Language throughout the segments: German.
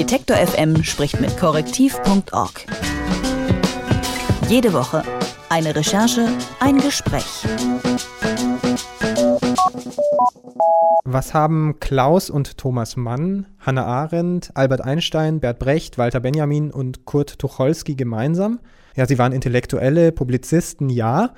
Detektor FM spricht mit korrektiv.org. Jede Woche eine Recherche, ein Gespräch. Was haben Klaus und Thomas Mann, Hannah Arendt, Albert Einstein, Bert Brecht, Walter Benjamin und Kurt Tucholsky gemeinsam? Ja, sie waren Intellektuelle, Publizisten, ja.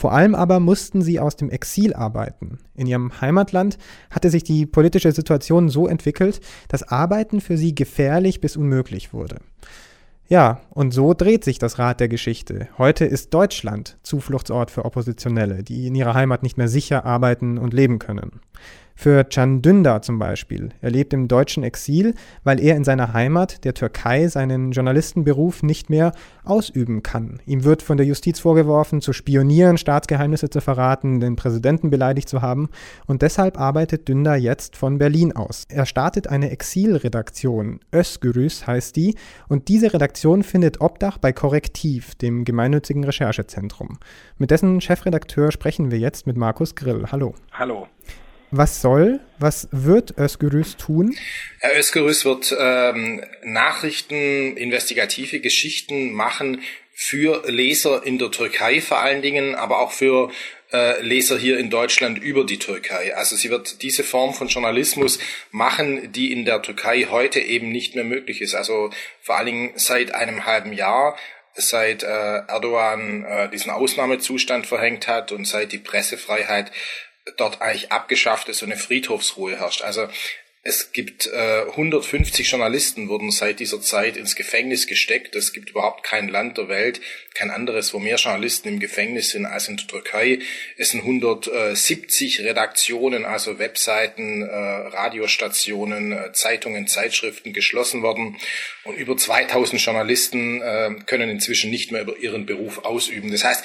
Vor allem aber mussten sie aus dem Exil arbeiten. In ihrem Heimatland hatte sich die politische Situation so entwickelt, dass Arbeiten für sie gefährlich bis unmöglich wurde. Ja, und so dreht sich das Rad der Geschichte. Heute ist Deutschland Zufluchtsort für Oppositionelle, die in ihrer Heimat nicht mehr sicher arbeiten und leben können. Für Can Dündar zum Beispiel. Er lebt im deutschen Exil, weil er in seiner Heimat, der Türkei, seinen Journalistenberuf nicht mehr ausüben kann. Ihm wird von der Justiz vorgeworfen, zu spionieren, Staatsgeheimnisse zu verraten, den Präsidenten beleidigt zu haben. Und deshalb arbeitet Dündar jetzt von Berlin aus. Er startet eine Exilredaktion. Özgürüz heißt die. Und diese Redaktion findet Obdach bei Korrektiv, dem gemeinnützigen Recherchezentrum. Mit dessen Chefredakteur sprechen wir jetzt mit Markus Grill. Hallo. Hallo. Was soll, was wird Özgürüz tun? Herr Özgürüz wird ähm, Nachrichten, investigative Geschichten machen für Leser in der Türkei vor allen Dingen, aber auch für äh, Leser hier in Deutschland über die Türkei. Also sie wird diese Form von Journalismus machen, die in der Türkei heute eben nicht mehr möglich ist. Also vor allen Dingen seit einem halben Jahr seit äh, Erdogan äh, diesen Ausnahmezustand verhängt hat und seit die Pressefreiheit dort eigentlich abgeschafft ist und eine Friedhofsruhe herrscht. Also es gibt äh, 150 Journalisten wurden seit dieser Zeit ins Gefängnis gesteckt. Es gibt überhaupt kein Land der Welt, kein anderes, wo mehr Journalisten im Gefängnis sind als in der Türkei. Es sind 170 Redaktionen, also Webseiten, äh, Radiostationen, äh, Zeitungen, Zeitschriften geschlossen worden. Und über 2000 Journalisten äh, können inzwischen nicht mehr über ihren Beruf ausüben. Das heißt,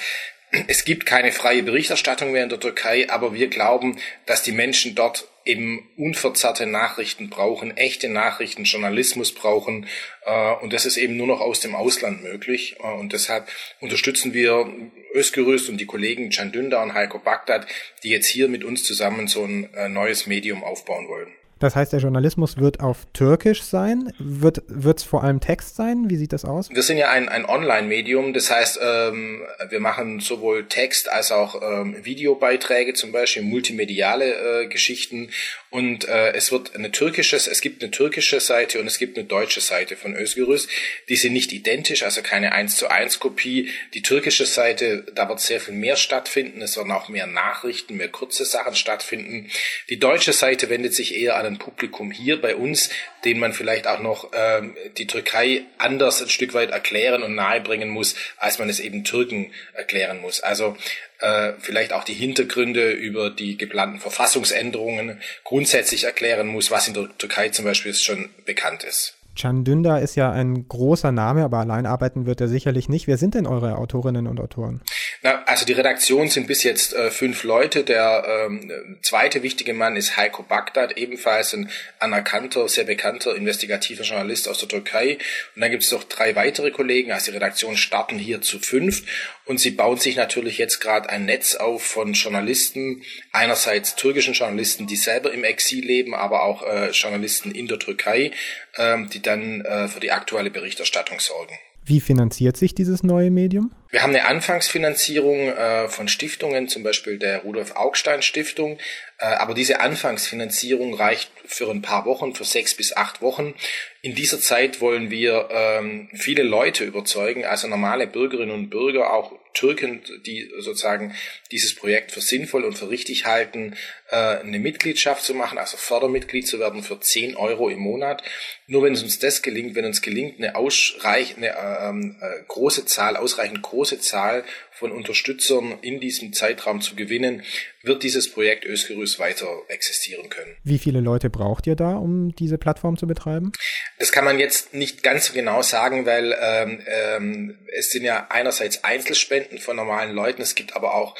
es gibt keine freie Berichterstattung mehr in der Türkei, aber wir glauben, dass die Menschen dort eben unverzerrte Nachrichten brauchen, echte Nachrichten, Journalismus brauchen. Äh, und das ist eben nur noch aus dem Ausland möglich. Äh, und deshalb unterstützen wir Özgürüz und die Kollegen Can Dündar und Heiko Bagdad, die jetzt hier mit uns zusammen so ein äh, neues Medium aufbauen wollen. Das heißt, der Journalismus wird auf Türkisch sein. Wird es vor allem Text sein? Wie sieht das aus? Wir sind ja ein, ein Online-Medium. Das heißt, ähm, wir machen sowohl Text als auch ähm, Videobeiträge, zum Beispiel multimediale äh, Geschichten. Und äh, es wird eine türkische, es gibt eine türkische Seite und es gibt eine deutsche Seite von Özgürüz. Die sind nicht identisch, also keine 1 zu 1 Kopie. Die türkische Seite, da wird sehr viel mehr stattfinden. Es werden auch mehr Nachrichten, mehr kurze Sachen stattfinden. Die deutsche Seite wendet sich eher an ein Publikum hier bei uns, den man vielleicht auch noch ähm, die Türkei anders ein Stück weit erklären und nahebringen muss, als man es eben Türken erklären muss. Also äh, vielleicht auch die Hintergründe über die geplanten Verfassungsänderungen grundsätzlich erklären muss, was in der Türkei zum Beispiel schon bekannt ist. Can Dündar ist ja ein großer Name, aber allein arbeiten wird er sicherlich nicht. Wer sind denn eure Autorinnen und Autoren? Na, also die Redaktion sind bis jetzt äh, fünf Leute. Der ähm, zweite wichtige Mann ist Heiko Bagdad, ebenfalls ein anerkannter, sehr bekannter investigativer Journalist aus der Türkei. Und dann gibt es noch drei weitere Kollegen. Also die Redaktion starten hier zu fünf und sie bauen sich natürlich jetzt gerade ein Netz auf von Journalisten, einerseits türkischen Journalisten, die selber im Exil leben, aber auch äh, Journalisten in der Türkei, die dann äh, für die aktuelle Berichterstattung sorgen. Wie finanziert sich dieses neue Medium? Wir haben eine Anfangsfinanzierung äh, von Stiftungen, zum Beispiel der Rudolf Augstein Stiftung. Äh, aber diese Anfangsfinanzierung reicht für ein paar Wochen, für sechs bis acht Wochen. In dieser Zeit wollen wir ähm, viele Leute überzeugen, also normale Bürgerinnen und Bürger, auch Türken, die sozusagen dieses Projekt für sinnvoll und für richtig halten, äh, eine Mitgliedschaft zu machen, also Fördermitglied zu werden für 10 Euro im Monat. Nur wenn es uns das gelingt, wenn uns gelingt, eine ausreichende ähm, äh, große Zahl, ausreichend große Zahl von Unterstützern in diesem Zeitraum zu gewinnen, wird dieses Projekt Özgürüz weiter existieren können. Wie viele Leute braucht ihr da, um diese Plattform zu betreiben? Das kann man jetzt nicht ganz so genau sagen, weil ähm, ähm, es sind ja einerseits Einzelspenden von normalen Leuten, es gibt aber auch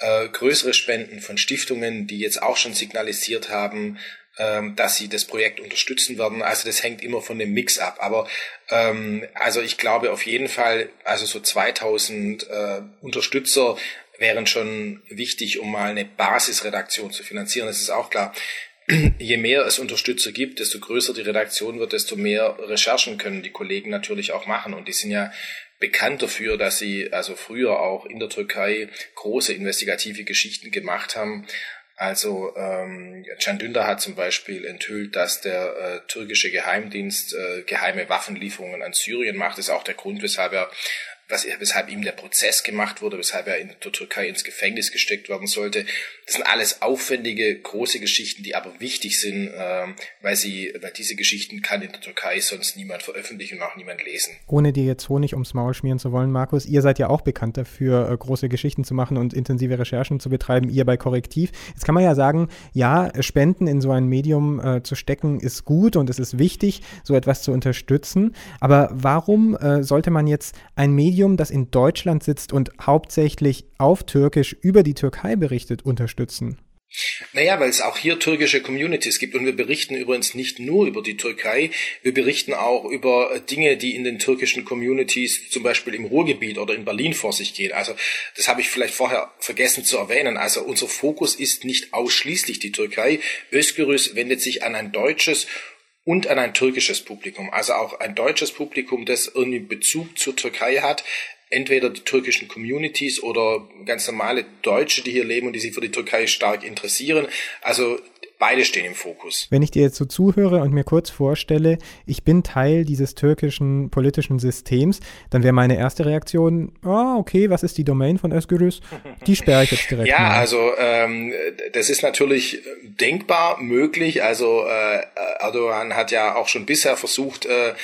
äh, größere Spenden von Stiftungen, die jetzt auch schon signalisiert haben, ähm, dass sie das Projekt unterstützen werden. Also das hängt immer von dem Mix ab. Aber ähm, also ich glaube auf jeden Fall, also so 2000 äh, Unterstützer wären schon wichtig, um mal eine Basisredaktion zu finanzieren. Das ist auch klar. je mehr es Unterstützer gibt, desto größer die Redaktion wird, desto mehr Recherchen können die Kollegen natürlich auch machen. Und die sind ja bekannt dafür, dass sie also früher auch in der Türkei große investigative Geschichten gemacht haben. Also ähm, Can Dündar hat zum Beispiel enthüllt, dass der äh, türkische Geheimdienst äh, geheime Waffenlieferungen an Syrien macht. Das ist auch der Grund, weshalb er was, weshalb ihm der Prozess gemacht wurde, weshalb er in der Türkei ins Gefängnis gesteckt werden sollte. Das sind alles aufwendige, große Geschichten, die aber wichtig sind, äh, weil sie, weil diese Geschichten kann in der Türkei sonst niemand veröffentlichen und auch niemand lesen. Ohne dir jetzt Honig ums Maul schmieren zu wollen, Markus, ihr seid ja auch bekannt dafür, äh, große Geschichten zu machen und intensive Recherchen zu betreiben, ihr bei Korrektiv. Jetzt kann man ja sagen, ja, Spenden in so ein Medium äh, zu stecken ist gut und es ist wichtig, so etwas zu unterstützen. Aber warum äh, sollte man jetzt ein Medium Medium, das in Deutschland sitzt und hauptsächlich auf Türkisch über die Türkei berichtet, unterstützen? Naja, weil es auch hier türkische Communities gibt und wir berichten übrigens nicht nur über die Türkei, wir berichten auch über Dinge, die in den türkischen Communities zum Beispiel im Ruhrgebiet oder in Berlin vor sich gehen. Also das habe ich vielleicht vorher vergessen zu erwähnen. Also unser Fokus ist nicht ausschließlich die Türkei. Özgürüz wendet sich an ein deutsches und an ein türkisches Publikum. Also auch ein deutsches Publikum, das irgendwie Bezug zur Türkei hat. Entweder die türkischen Communities oder ganz normale Deutsche, die hier leben und die sich für die Türkei stark interessieren. Also Beide stehen im Fokus. Wenn ich dir jetzt so zuhöre und mir kurz vorstelle, ich bin Teil dieses türkischen politischen Systems, dann wäre meine erste Reaktion, ah, oh, okay, was ist die Domain von Özgürüz? Die sperre ich jetzt direkt Ja, mal. also ähm, das ist natürlich denkbar möglich. Also äh, Erdogan hat ja auch schon bisher versucht, äh,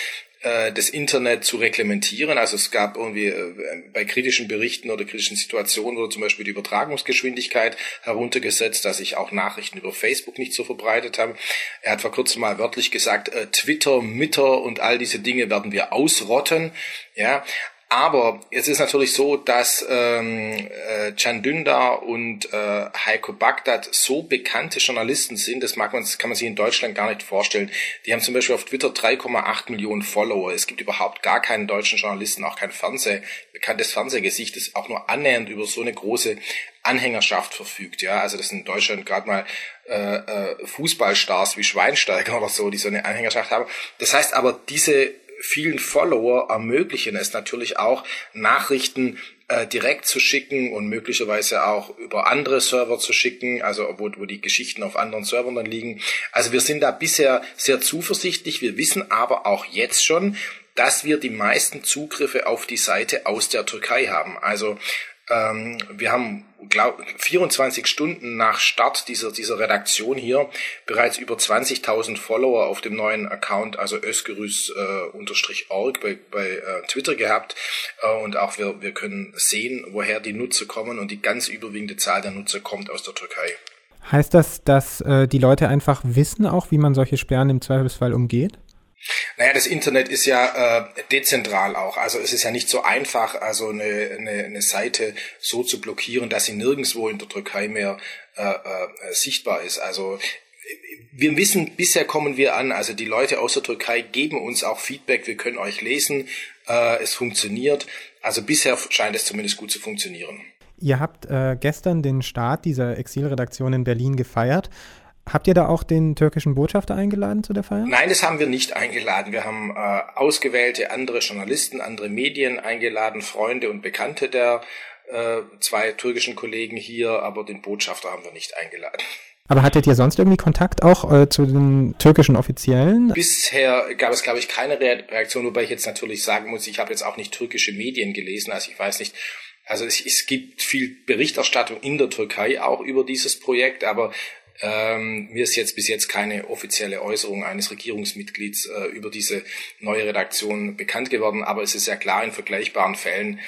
äh, das Internet zu reglementieren. Also es gab irgendwie äh, bei kritischen Berichten oder kritischen Situationen wurde zum Beispiel die Übertragungsgeschwindigkeit heruntergesetzt, dass sich auch Nachrichten über Facebook nicht so verbreitet haben. Er hat vor kurzem mal wörtlich gesagt, äh, Twitter, Mitter und all diese Dinge werden wir ausrotten. Ja, aber es ist natürlich so, dass ähm, äh, Can Dündar und äh, Heiko Bagdad so bekannte Journalisten sind, das mag man, kann man sich in Deutschland gar nicht vorstellen. Die haben zum Beispiel auf Twitter 3,8 Millionen Follower. Es gibt überhaupt gar keinen deutschen Journalisten, auch kein Fernseh, bekanntes Fernsehgesicht, das auch nur annähernd über so eine große Anhängerschaft verfügt. Ja, also das sind in Deutschland gerade mal äh, äh, Fußballstars wie Schweinsteiger oder so, die so eine Anhängerschaft haben. Das heißt aber, diese vielen Follower ermöglichen es natürlich auch, Nachrichten äh, direkt zu schicken und möglicherweise auch über andere Server zu schicken, also wo, wo die Geschichten auf anderen Servern dann liegen. Also wir sind da bisher sehr zuversichtlich. Wir wissen aber auch jetzt schon, dass wir die meisten Zugriffe auf die Seite aus der Türkei haben. Also ähm, wir haben glaub, 24 Stunden nach Start dieser, dieser Redaktion hier bereits über 20.000 Follower auf dem neuen Account, also ösgerüs-org äh, bei, bei äh, Twitter gehabt. Äh, und auch wir, wir können sehen, woher die Nutzer kommen und die ganz überwiegende Zahl der Nutzer kommt aus der Türkei. Heißt das, dass äh, die Leute einfach wissen auch, wie man solche Sperren im Zweifelsfall umgeht? Naja, das Internet ist ja äh, dezentral auch. Also es ist ja nicht so einfach, also eine, eine, eine Seite so zu blockieren, dass sie nirgendwo in der Türkei mehr äh, äh, sichtbar ist. Also wir wissen, bisher kommen wir an, also die Leute aus der Türkei geben uns auch Feedback, wir können euch lesen, äh, es funktioniert. Also bisher scheint es zumindest gut zu funktionieren. Ihr habt äh, gestern den Start dieser Exilredaktion in Berlin gefeiert. Habt ihr da auch den türkischen Botschafter eingeladen zu der Feier? Nein, das haben wir nicht eingeladen. Wir haben äh, ausgewählte andere Journalisten, andere Medien eingeladen, Freunde und Bekannte der äh, zwei türkischen Kollegen hier, aber den Botschafter haben wir nicht eingeladen. Aber hattet ihr sonst irgendwie Kontakt auch äh, zu den türkischen Offiziellen? Bisher gab es, glaube ich, keine Reaktion, wobei ich jetzt natürlich sagen muss, ich habe jetzt auch nicht türkische Medien gelesen, also ich weiß nicht, also es, es gibt viel Berichterstattung in der Türkei auch über dieses Projekt, aber ähm, mir ist jetzt bis jetzt keine offizielle Äußerung eines Regierungsmitglieds äh, über diese neue Redaktion bekannt geworden, aber es ist ja klar, in vergleichbaren Fällen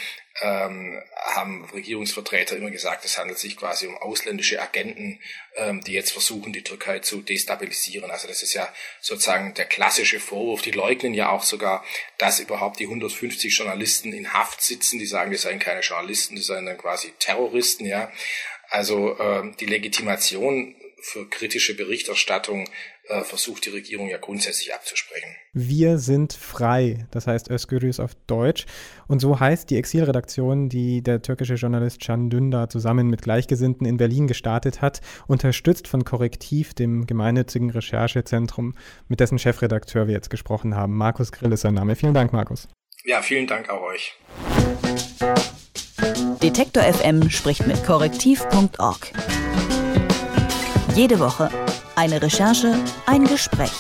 ähm, haben Regierungsvertreter immer gesagt, es handelt sich quasi um ausländische Agenten, ähm, die jetzt versuchen, die Türkei zu destabilisieren. Also das ist ja sozusagen der klassische Vorwurf. Die leugnen ja auch sogar, dass überhaupt die 150 Journalisten in Haft sitzen. Die sagen, die seien keine Journalisten, die seien dann quasi Terroristen. Ja, also äh, die Legitimation für kritische Berichterstattung äh, versucht die Regierung ja grundsätzlich abzusprechen. Wir sind frei, das heißt Özgürüz auf Deutsch. Und so heißt die Exilredaktion, die der türkische Journalist Can Dündar zusammen mit Gleichgesinnten in Berlin gestartet hat, unterstützt von Korrektiv, dem gemeinnützigen Recherchezentrum, mit dessen Chefredakteur wir jetzt gesprochen haben. Markus Grill ist sein Name. Vielen Dank, Markus. Ja, vielen Dank auch euch. Detektor FM spricht mit korrektiv.org. Jede Woche eine Recherche, ein Gespräch.